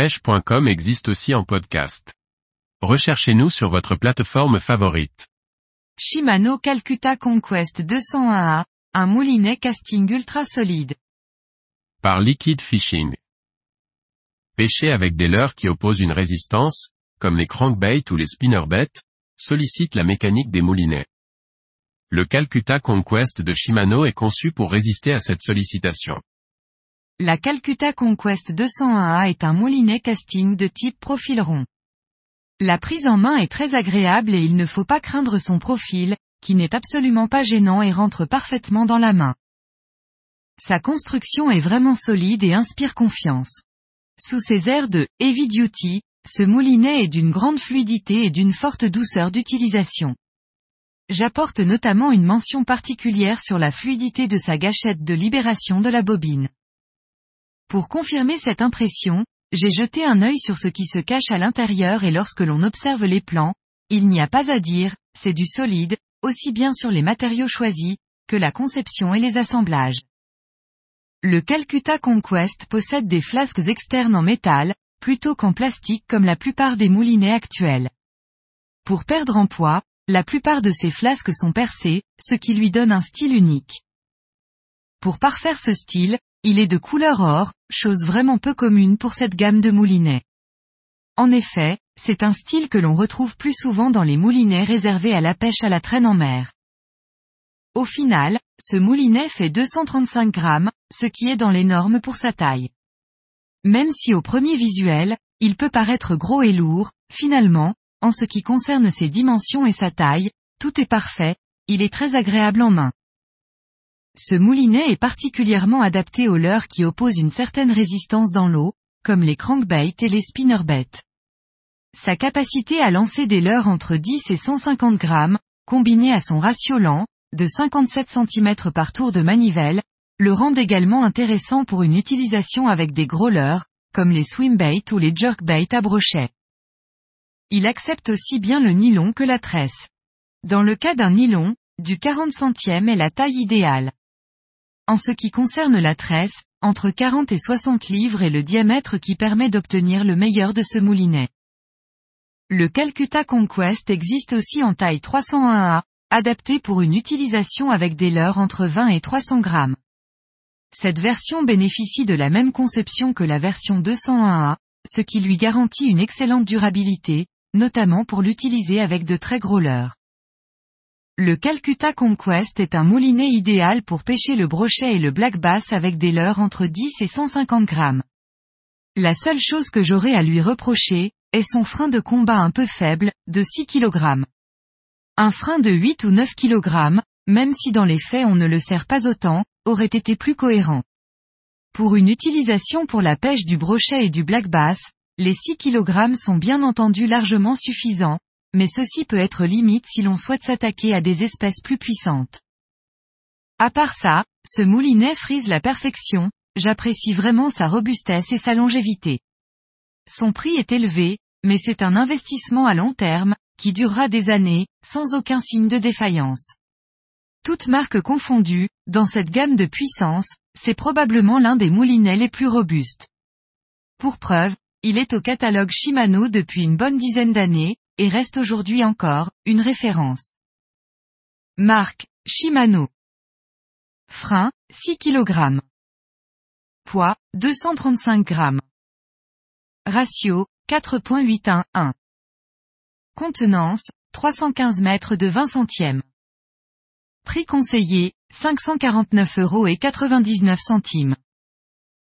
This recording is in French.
pêche.com existe aussi en podcast. Recherchez-nous sur votre plateforme favorite. Shimano Calcutta Conquest 201A, un moulinet casting ultra solide. Par Liquid Fishing. Pêcher avec des leurres qui opposent une résistance, comme les crankbaits ou les spinnerbaits, sollicite la mécanique des moulinets. Le Calcutta Conquest de Shimano est conçu pour résister à cette sollicitation. La Calcutta Conquest 201A est un moulinet casting de type profil rond. La prise en main est très agréable et il ne faut pas craindre son profil, qui n'est absolument pas gênant et rentre parfaitement dans la main. Sa construction est vraiment solide et inspire confiance. Sous ses airs de heavy duty, ce moulinet est d'une grande fluidité et d'une forte douceur d'utilisation. J'apporte notamment une mention particulière sur la fluidité de sa gâchette de libération de la bobine. Pour confirmer cette impression, j'ai jeté un œil sur ce qui se cache à l'intérieur et lorsque l'on observe les plans, il n'y a pas à dire, c'est du solide, aussi bien sur les matériaux choisis, que la conception et les assemblages. Le Calcutta Conquest possède des flasques externes en métal, plutôt qu'en plastique comme la plupart des moulinets actuels. Pour perdre en poids, la plupart de ces flasques sont percées, ce qui lui donne un style unique. Pour parfaire ce style, il est de couleur or, chose vraiment peu commune pour cette gamme de moulinets. En effet, c'est un style que l'on retrouve plus souvent dans les moulinets réservés à la pêche à la traîne en mer. Au final, ce moulinet fait 235 grammes, ce qui est dans les normes pour sa taille. Même si au premier visuel, il peut paraître gros et lourd, finalement, en ce qui concerne ses dimensions et sa taille, tout est parfait, il est très agréable en main. Ce moulinet est particulièrement adapté aux leurres qui opposent une certaine résistance dans l'eau, comme les crankbaits et les spinnerbaits. Sa capacité à lancer des leurres entre 10 et 150 grammes, combinée à son ratio lent, de 57 cm par tour de manivelle, le rend également intéressant pour une utilisation avec des gros leurres, comme les swimbaits ou les jerkbaits à brochet. Il accepte aussi bien le nylon que la tresse. Dans le cas d'un nylon, du 40 centième est la taille idéale. En ce qui concerne la tresse, entre 40 et 60 livres est le diamètre qui permet d'obtenir le meilleur de ce moulinet. Le Calcutta Conquest existe aussi en taille 301A, adapté pour une utilisation avec des leurres entre 20 et 300 grammes. Cette version bénéficie de la même conception que la version 201A, ce qui lui garantit une excellente durabilité, notamment pour l'utiliser avec de très gros leurres. Le Calcutta Conquest est un moulinet idéal pour pêcher le brochet et le black bass avec des leurres entre 10 et 150 grammes. La seule chose que j'aurais à lui reprocher, est son frein de combat un peu faible, de 6 kg. Un frein de 8 ou 9 kg, même si dans les faits on ne le sert pas autant, aurait été plus cohérent. Pour une utilisation pour la pêche du brochet et du black bass, les 6 kg sont bien entendu largement suffisants, mais ceci peut être limite si l'on souhaite s'attaquer à des espèces plus puissantes. À part ça, ce moulinet frise la perfection, j'apprécie vraiment sa robustesse et sa longévité. Son prix est élevé, mais c'est un investissement à long terme, qui durera des années, sans aucun signe de défaillance. Toutes marques confondues, dans cette gamme de puissance, c'est probablement l'un des moulinets les plus robustes. Pour preuve, il est au catalogue Shimano depuis une bonne dizaine d'années, et reste aujourd'hui encore, une référence. Marque, Shimano. Frein, 6 kg. Poids, 235 g. Ratio, 4.811. Contenance, 315 mètres de 20 centièmes. Prix conseillé, 549 euros et 99 centimes.